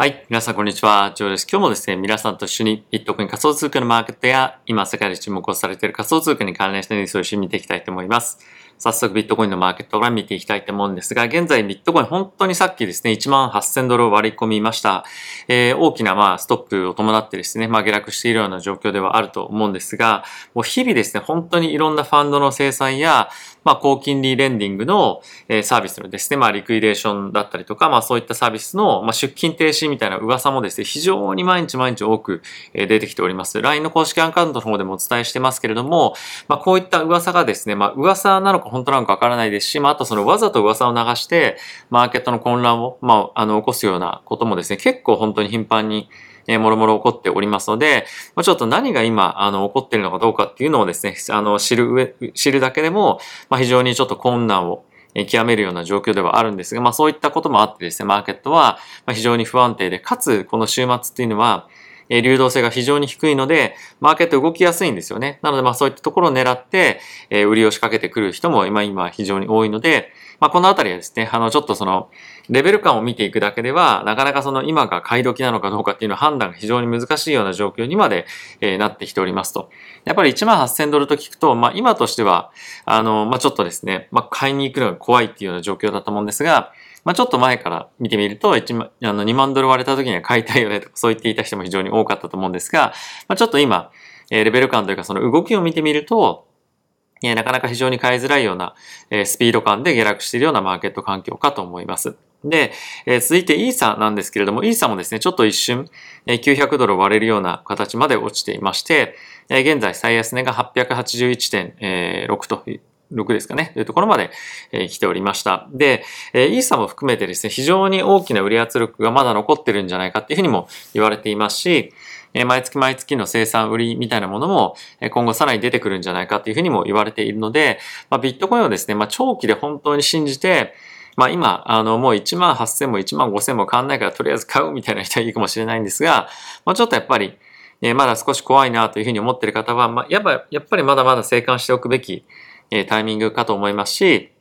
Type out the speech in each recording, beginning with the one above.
はい。皆さん、こんにちは。ジョーです。今日もですね、皆さんと一緒にビットコイン仮想通貨のマーケットや、今世界で注目をされている仮想通貨に関連したニュースを一緒に見ていきたいと思います。早速ビットコインのマーケットから見ていきたいと思うんですが、現在ビットコイン本当にさっきですね、1万8000ドルを割り込みました。えー、大きなまあストップを伴ってですね、まあ下落しているような状況ではあると思うんですが、もう日々ですね、本当にいろんなファンドの生産や、まあ高金利レンディングの、サービスのですね、まあリクイデーションだったりとか、まあそういったサービスの、まあ、出勤停止みたいな噂もですね、非常に毎日毎日多く、出てきております。LINE の公式アカウントの方でもお伝えしてますけれども、まあこういった噂がですね、まあ噂なのか本当なのかわからないですし、まあ、あとそのわざと噂を流して、マーケットの混乱を、まあ、あの、起こすようなこともですね、結構本当に頻繁に、えー、もろもろ起こっておりますので、まあ、ちょっと何が今、あの、起こってるのかどうかっていうのをですね、あの、知る上、知るだけでも、まあ、非常にちょっと困難を、極めるような状況ではあるんですが、まあそういったこともあってですね、マーケットは非常に不安定で、かつこの週末っていうのは、え流動性が非常に低いので、マーケット動きやすいんですよね。なので、まあそういったところを狙って、え売りを仕掛けてくる人も今、今非常に多いので、まあこのあたりはですね、あの、ちょっとその、レベル感を見ていくだけでは、なかなかその今が買い時なのかどうかっていうのは判断が非常に難しいような状況にまで、えなってきておりますと。やっぱり1万8000ドルと聞くと、まあ今としては、あの、まあちょっとですね、まあ買いに行くのが怖いっていうような状況だと思うんですが、まあ、ちょっと前から見てみると、1万、あの、2万ドル割れた時には買いたいよねとか、そう言っていた人も非常に多かったと思うんですが、まあ、ちょっと今、えー、レベル感というかその動きを見てみると、えー、なかなか非常に買いづらいような、えー、スピード感で下落しているようなマーケット環境かと思います。で、えー、続いてイーサなんですけれども、イーサもですね、ちょっと一瞬、えー、900ドル割れるような形まで落ちていまして、現在最安値が881.6と6ですかね、というところまで、えー、来ておりました。で、えー、イーサも含めてですね、非常に大きな売り圧力がまだ残ってるんじゃないかっていうふうにも言われていますし、えー、毎月毎月の生産売りみたいなものも、え今後さらに出てくるんじゃないかっていうふうにも言われているので、まあ、ビットコインをですね、まあ、長期で本当に信じて、まあ今、あの、もう1万8000も1万5000も変わんないからとりあえず買うみたいな人はいいかもしれないんですが、まあちょっとやっぱり、えまだ少し怖いなというふうに思っている方は、まあ、やっぱ、やっぱりまだまだ生還しておくべきえタイミングかと思いますし、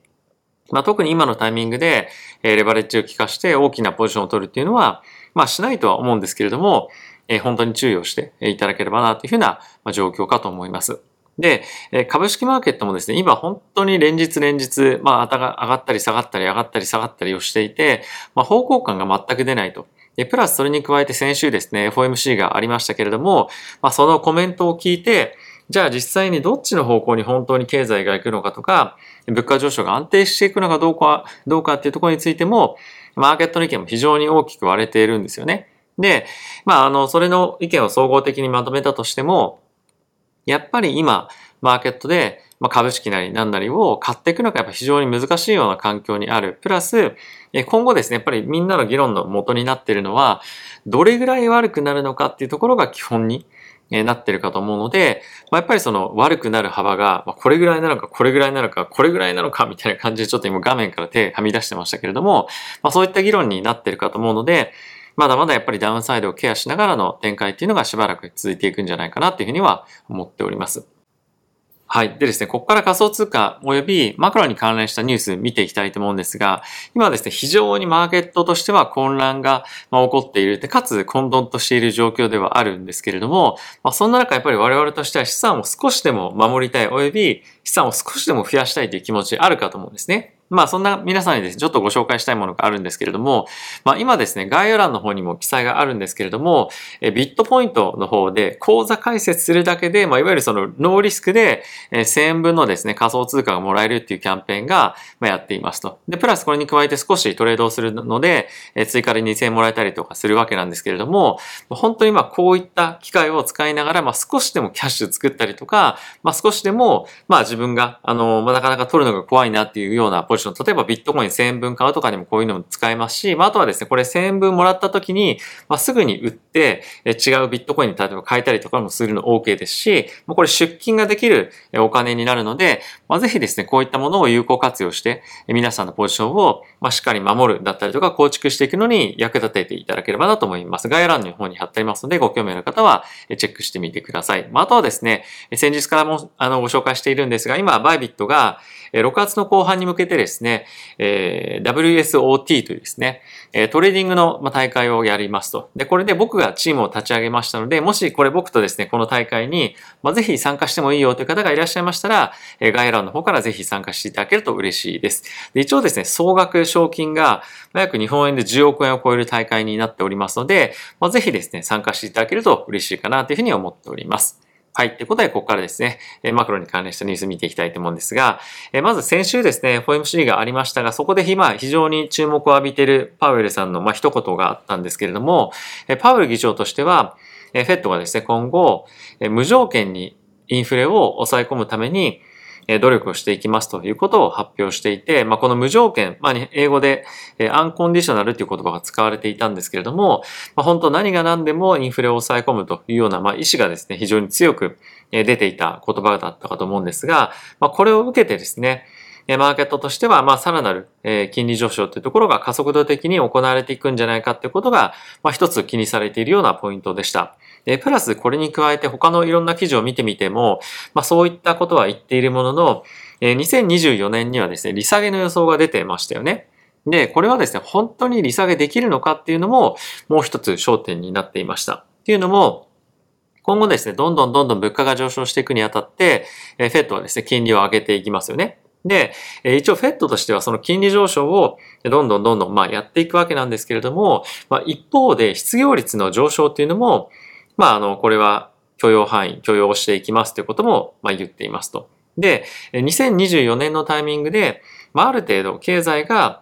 まあ、特に今のタイミングで、えレバレッジを効かして大きなポジションを取るっていうのは、まあしないとは思うんですけれども、え本当に注意をしていただければなというふうな状況かと思います。で、株式マーケットもですね、今本当に連日連日、まあ、上がったり下がったり上がったり下がったりをしていて、まあ、方向感が全く出ないと。で、プラスそれに加えて先週ですね、FOMC がありましたけれども、まあ、そのコメントを聞いて、じゃあ実際にどっちの方向に本当に経済が行くのかとか、物価上昇が安定していくのかどうか、どうかっていうところについても、マーケットの意見も非常に大きく割れているんですよね。で、まあ、あの、それの意見を総合的にまとめたとしても、やっぱり今、マーケットで、まあ、株式なり何なりを買っていくのがやっぱ非常に難しいような環境にある。プラス、今後ですね、やっぱりみんなの議論の元になっているのは、どれぐらい悪くなるのかっていうところが基本にえなってるかと思うので、まあ、やっぱりその悪くなる幅が、ま、これぐらいなのか、これぐらいなのか、これぐらいなのか、みたいな感じでちょっと今画面から手はみ出してましたけれども、まあ、そういった議論になってるかと思うので、まだまだやっぱりダウンサイドをケアしながらの展開っていうのがしばらく続いていくんじゃないかなっていうふうには思っております。はい。でですね、ここから仮想通貨及びマクロに関連したニュース見ていきたいと思うんですが、今ですね、非常にマーケットとしては混乱が起こっている。で、かつ混沌としている状況ではあるんですけれども、まあ、そんな中やっぱり我々としては資産を少しでも守りたい及び資産を少しでも増やしたいという気持ちあるかと思うんですね。まあそんな皆さんにですね、ちょっとご紹介したいものがあるんですけれども、まあ今ですね、概要欄の方にも記載があるんですけれども、えビットポイントの方で口座開設するだけで、まあいわゆるそのノーリスクで1000円分のですね、仮想通貨がもらえるっていうキャンペーンがやっていますと。で、プラスこれに加えて少しトレードをするので、追加で2000円もらえたりとかするわけなんですけれども、本当にまあこういった機会を使いながら、まあ少しでもキャッシュ作ったりとか、まあ少しでも、まあ自分が、あの、まあなかなか取るのが怖いなっていうようなポジション、例えばビットコイン1000円分買うとかにもこういうのも使えますし、まあ、あとはですね、これ1000円分もらった時に、まあ、すぐに売って、え違うビットコインに例えば変えたりとかもするの OK ですし、まあ、これ出金ができるお金になるので、まあ、ぜひですね、こういったものを有効活用して、皆さんのポジションを、ま、しっかり守るだったりとか構築していくのに役立てていただければなと思います。概要欄の方に貼ってありますので、ご興味ある方はチェックしてみてください。まあ、あとはですね、先日からもあのご紹介しているんですが、今、バイビットが6月の後半に向けてですね、え、WSOT というですね、トレーディングの大会をやりますと。で、これで僕がチームを立ち上げましたので、もしこれ僕とですね、この大会に、まあ、ぜひ参加してもいいよという方がいらっしゃいましたら、概要欄の方からぜひ参加していただけると嬉しいです。で一応ですね、総額賞金が約日本円で10億円を超える大会になっておりますので、まあ、ぜひですね、参加していただけると嬉しいかなというふうに思っております。はい。ということで、ここからですね、マクロに関連したニュース見ていきたいと思うんですが、まず先週ですね、FOMC がありましたが、そこで今非常に注目を浴びているパウエルさんのまあ一言があったんですけれども、パウエル議長としては、フェットがですね、今後、無条件にインフレを抑え込むために、努力をしていきますということを発表していて、まあ、この無条件、まあ、英語でアンコンディショナルという言葉が使われていたんですけれども、まあ、本当何が何でもインフレを抑え込むというような、まあ、意思がですね、非常に強く出ていた言葉だったかと思うんですが、まあ、これを受けてですね、マーケットとしては、まあ、さらなる、え金利上昇というところが加速度的に行われていくんじゃないかということが、まあ、一つ気にされているようなポイントでした。で、プラスこれに加えて他のいろんな記事を見てみても、まあ、そういったことは言っているものの、え2024年にはですね、利下げの予想が出てましたよね。で、これはですね、本当に利下げできるのかっていうのも、もう一つ焦点になっていました。っていうのも、今後ですね、どんどんどんどん物価が上昇していくにあたって、えー、フェットはですね、金利を上げていきますよね。で、一応フェットとしてはその金利上昇をどんどんどんどんまあやっていくわけなんですけれども、まあ、一方で失業率の上昇っていうのも、まああの、これは許容範囲、許容していきますということもまあ言っていますと。で、2024年のタイミングで、まあある程度経済が、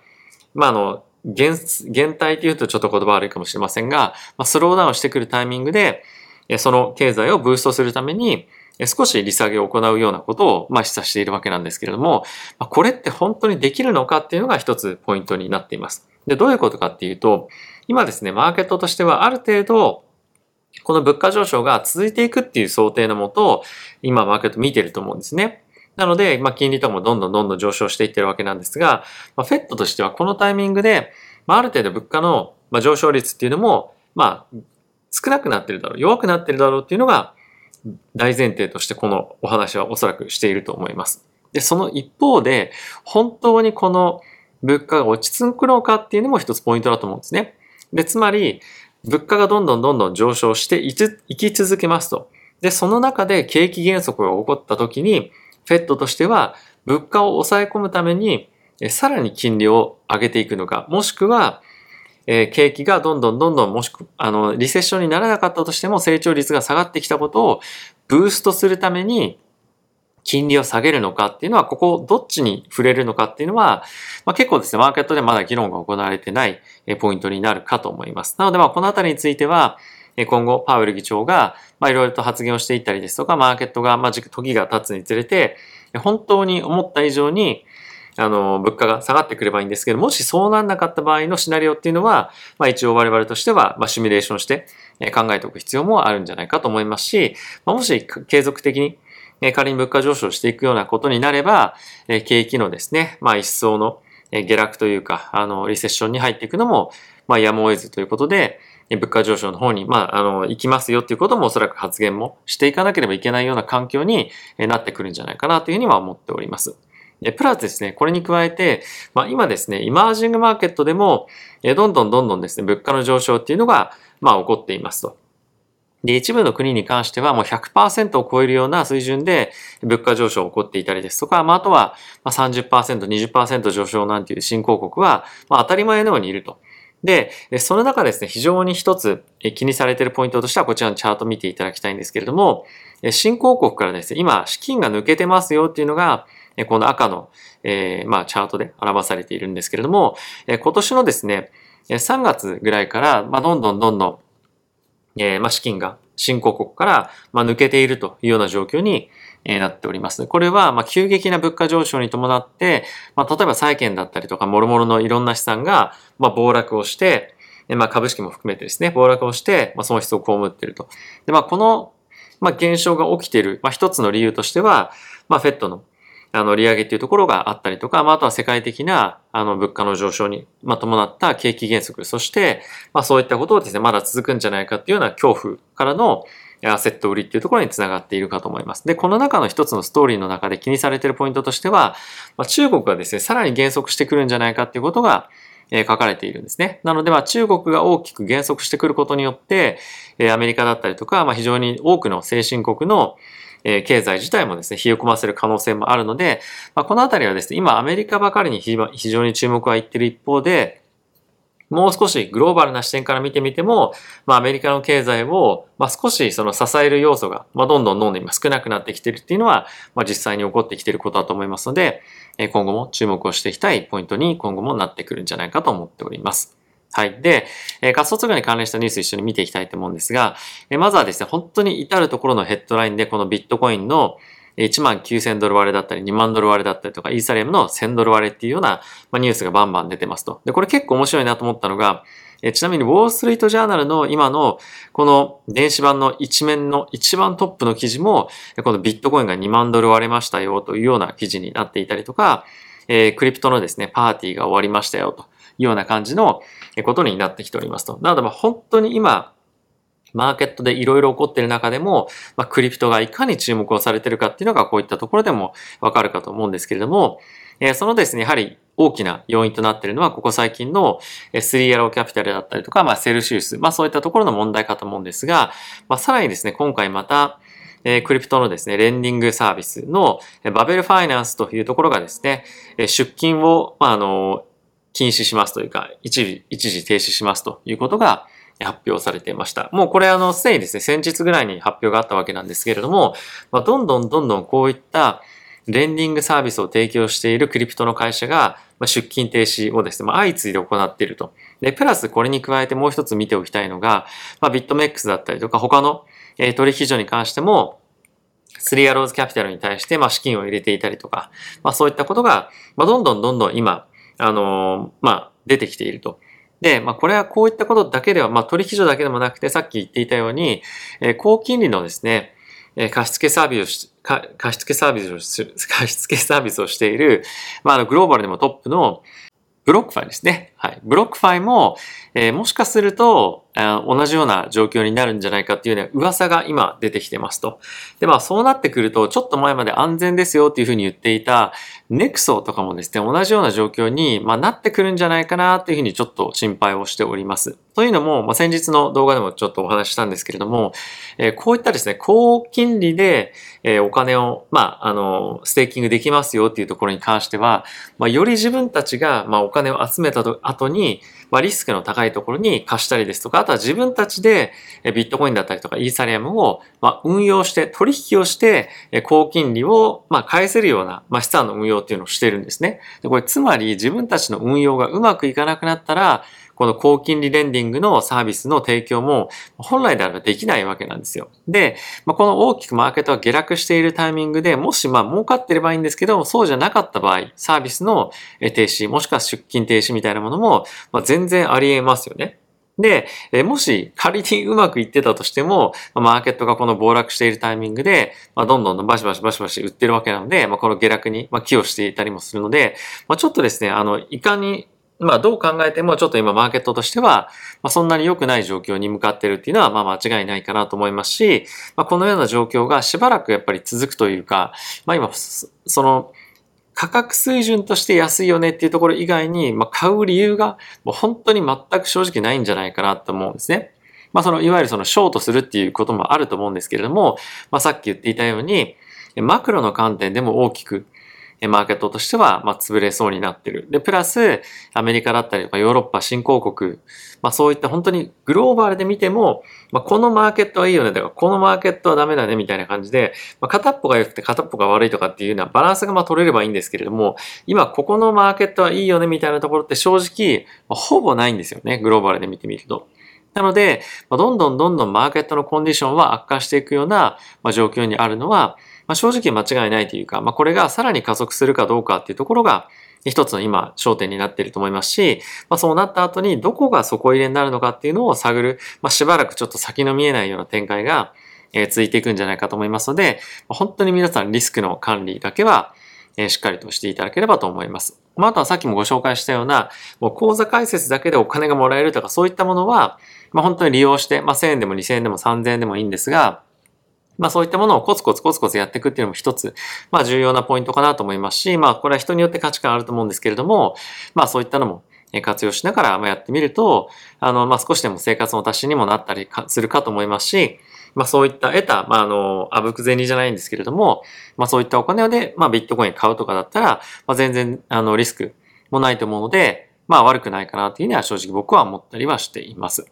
まああの、減、減退というとちょっと言葉悪いかもしれませんが、まあ、スローダウンしてくるタイミングで、その経済をブーストするために、少し利下げを行うようなことを、まあ、示唆しているわけなんですけれども、これって本当にできるのかっていうのが一つポイントになっています。で、どういうことかっていうと、今ですね、マーケットとしてはある程度、この物価上昇が続いていくっていう想定のもと、今マーケット見てると思うんですね。なので、まあ、金利とかもどんどんどんどん上昇していってるわけなんですが、まあ、フェットとしてはこのタイミングで、まあ、ある程度物価の上昇率っていうのも、まあ、少なくなってるだろう、弱くなってるだろうっていうのが、大前提としてこのお話はおそらくしていると思います。で、その一方で、本当にこの物価が落ち着くのかっていうのも一つポイントだと思うんですね。で、つまり、物価がどんどんどんどん上昇していついき続けますと。で、その中で景気減速が起こった時に、フェットとしては物価を抑え込むために、さらに金利を上げていくのか、もしくは、え、景気がどんどんどんどんもしく、あの、リセッションにならなかったとしても成長率が下がってきたことをブーストするために金利を下げるのかっていうのは、ここどっちに触れるのかっていうのは、まあ、結構ですね、マーケットでまだ議論が行われてないポイントになるかと思います。なので、まあ、このあたりについては、今後、パウエル議長が、まあ、いろいろと発言をしていったりですとか、マーケットが、まあ、時が経つにつれて、本当に思った以上に、あの、物価が下がってくればいいんですけど、もしそうなんなかった場合のシナリオっていうのは、まあ一応我々としては、まあシミュレーションして考えておく必要もあるんじゃないかと思いますし、ま、もし継続的に仮に物価上昇していくようなことになれば、景気のですね、まあ一層の下落というか、あの、リセッションに入っていくのも、まあやむを得ずということで、物価上昇の方に、まあ、あの、行きますよっていうこともおそらく発言もしていかなければいけないような環境になってくるんじゃないかなというふうには思っております。プラスですね、これに加えて、まあ、今ですね、イマージングマーケットでも、どんどんどんどんですね、物価の上昇っていうのが、まあ、起こっていますと。で、一部の国に関してはもう100%を超えるような水準で物価上昇が起こっていたりですとか、まあ、あとは30%、20%上昇なんていう新興国は、まあ、当たり前のようにいると。で、その中ですね、非常に一つ気にされているポイントとしてはこちらのチャート見ていただきたいんですけれども、新興国からですね、今資金が抜けてますよっていうのが、この赤の、えー、まあ、チャートで表されているんですけれども、今年のですね、3月ぐらいから、まあ、どんどんどんどん、えー、まあ、資金が新興国から、まあ、抜けているというような状況にえなっております。これは、まあ、急激な物価上昇に伴って、まあ、例えば債券だったりとか、諸々のいろんな資産が、まあ、暴落をして、まあ、株式も含めてですね、暴落をして、まあ、損失を被っていると。で、まあ、この、まあ、現象が起きている、まあ、一つの理由としては、まあ、フェットのあの、利上げっていうところがあったりとか、まあ、あとは世界的な、あの、物価の上昇に、まあ、伴った景気減速、そして、まあ、そういったことをですね、まだ続くんじゃないかっていうような恐怖からの、アセット売りっていうところにつながっているかと思います。で、この中の一つのストーリーの中で気にされているポイントとしては、まあ、中国がですね、さらに減速してくるんじゃないかっていうことが、え書かれているんですね。なので、まあ、中国が大きく減速してくることによって、えアメリカだったりとか、まあ、非常に多くの先進国の、え経済自体もですね、冷え込ませる可能性もあるので、まあ、このあたりはですね、今アメリカばかりに非常に注目はいってる一方で、もう少しグローバルな視点から見てみても、まあアメリカの経済を、まあ少しその支える要素が、まあどんどんどんどん今少なくなってきてるっていうのは、まあ実際に起こってきてることだと思いますので、今後も注目をしていきたいポイントに今後もなってくるんじゃないかと思っております。はい。で、え仮想通貨に関連したニュース一緒に見ていきたいと思うんですが、えまずはですね、本当に至るところのヘッドラインでこのビットコインの1万9000ドル割れだったり、2万ドル割れだったりとか、イーサリアムの1000ドル割れっていうような、まニュースがバンバン出てますと。で、これ結構面白いなと思ったのが、えちなみに、ウォールストリートジャーナルの今の、この電子版の一面の一番トップの記事も、このビットコインが2万ドル割れましたよというような記事になっていたりとか、えー、クリプトのですね、パーティーが終わりましたよとような感じのことになってきておりますと。なので、まあ本当に今、マーケットでいろいろ起こっている中でも、まあ、クリプトがいかに注目をされているかっていうのがこういったところでもわかるかと思うんですけれども、えー、そのですね、やはり大きな要因となっているのは、ここ最近のスリーアローキャピタルだったりとか、まあ、セルシウス、まあ、そういったところの問題かと思うんですが、まあ、さらにですね、今回また、え、クリプトのですね、レンディングサービスのバベルファイナンスというところがですね、出金を、まあ、あの、禁止しますというか、一時、一時停止しますということが、発表されていました。もうこれあの、すでにですね、先日ぐらいに発表があったわけなんですけれども、まあ、どんどんどんどんこういったレンディングサービスを提供しているクリプトの会社が、ま出勤停止をですね、ま、相次いで行っていると。で、プラスこれに加えてもう一つ見ておきたいのが、まあ、ビットメックスだったりとか他の、え取引所に関しても、スリーアローズキャピタルに対して、ま、資金を入れていたりとか、まあ、そういったことが、ま、どんどんどんどん今、あの、まあ、出てきていると。で、まあ、これはこういったことだけでは、まあ、取引所だけでもなくて、さっき言っていたように、えー、高金利のですね、え貸付サービスを貸付サービスをする、貸付サービスをしている、まあ、あの、グローバルでもトップの、ブロックファイですね。はい。ブロックファイも、えー、もしかすると、同じような状況になるんじゃないかっていうね、噂が今出てきてますと。で、まあそうなってくると、ちょっと前まで安全ですよっていうふうに言っていた、ネクソとかもですね、同じような状況に、まあ、なってくるんじゃないかなっていうふうにちょっと心配をしております。というのも、まあ、先日の動画でもちょっとお話ししたんですけれども、えー、こういったですね、高金利で、えー、お金を、まあ、あの、ステーキングできますよっていうところに関しては、まあ、より自分たちが、まあ、お金を集めた後に、まあ、リスクの高いところに貸したりですとか、あとは自分たちでビットコインだったりとかイーサリアムを、ま、運用して、取引をして、高金利を、ま、返せるような、まあ、資産の運用っていうのをしてるんですね。でこれ、つまり自分たちの運用がうまくいかなくなったら、この高金利レンディングのサービスの提供も本来であればできないわけなんですよ。で、まあ、この大きくマーケットが下落しているタイミングで、もしまあ儲かってればいいんですけど、そうじゃなかった場合、サービスの停止、もしくは出勤停止みたいなものも、まあ、全然あり得ますよね。で、もし仮にうまくいってたとしても、マーケットがこの暴落しているタイミングで、まあ、どんどんバシバシバシバシ売ってるわけなので、まあ、この下落に寄与していたりもするので、まあ、ちょっとですね、あの、いかにまあどう考えてもちょっと今マーケットとしては、まあ、そんなに良くない状況に向かってるっていうのはまあ間違いないかなと思いますし、まあ、このような状況がしばらくやっぱり続くというか、まあ今、その価格水準として安いよねっていうところ以外に、まあ買う理由がもう本当に全く正直ないんじゃないかなと思うんですね。まあそのいわゆるそのショートするっていうこともあると思うんですけれども、まあさっき言っていたように、マクロの観点でも大きくマーケットとしては、まあ、潰れそうになってる。で、プラス、アメリカだったりとかヨーロッパ新興国、まあ、そういった本当にグローバルで見ても、まあ、このマーケットはいいよねとか、このマーケットはダメだねみたいな感じで、まあ、片っぽが良くて片っぽが悪いとかっていうようなバランスがまあ取れればいいんですけれども、今ここのマーケットはいいよねみたいなところって正直、まあ、ほぼないんですよね。グローバルで見てみると。なので、ま、どんどんどんどんマーケットのコンディションは悪化していくような、ま、状況にあるのは、まあ、正直間違いないというか、まあ、これがさらに加速するかどうかっていうところが、一つの今、焦点になっていると思いますし、まあ、そうなった後にどこが底入れになるのかっていうのを探る、まあ、しばらくちょっと先の見えないような展開が、えー、続いていくんじゃないかと思いますので、まあ、本当に皆さんリスクの管理だけは、えー、しっかりとしていただければと思います。まあ、あとはさっきもご紹介したような、もう口座開設だけでお金がもらえるとかそういったものは、まあ、本当に利用して、まあ、1000円でも2000円でも3000円でもいいんですが、まあそういったものをコツコツコツコツやっていくっていうのも一つ、まあ重要なポイントかなと思いますし、まあこれは人によって価値観あると思うんですけれども、まあそういったのも活用しながらやってみると、あの、まあ少しでも生活の足しにもなったりするかと思いますし、まあそういった得た、まああの、あぶく銭じゃないんですけれども、まあそういったお金で、まあビットコイン買うとかだったら、まあ全然、あの、リスクもないと思うので、まあ悪くないかなというふうには正直僕は思ったりはしています。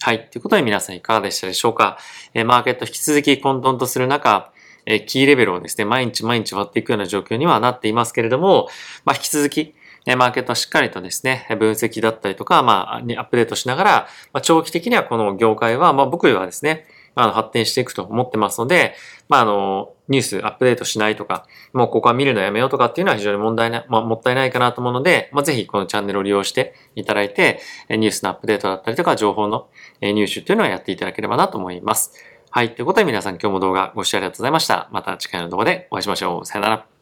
はい。ということで皆さんいかがでしたでしょうか？え、マーケット引き続き混沌とする中、え、キーレベルをですね、毎日毎日割っていくような状況にはなっていますけれども、まあ引き続き、え、マーケットはしっかりとですね、分析だったりとか、まあ、アップデートしながら、まあ、長期的にはこの業界は、まあ僕はですね、あの、発展していくと思ってますので、まあ、あの、ニュースアップデートしないとか、もうここは見るのやめようとかっていうのは非常に問題な、まあ、もったいないかなと思うので、まあ、ぜひこのチャンネルを利用していただいて、ニュースのアップデートだったりとか、情報の入手っていうのはやっていただければなと思います。はい。ということで皆さん今日も動画ご視聴ありがとうございました。また次回の動画でお会いしましょう。さよなら。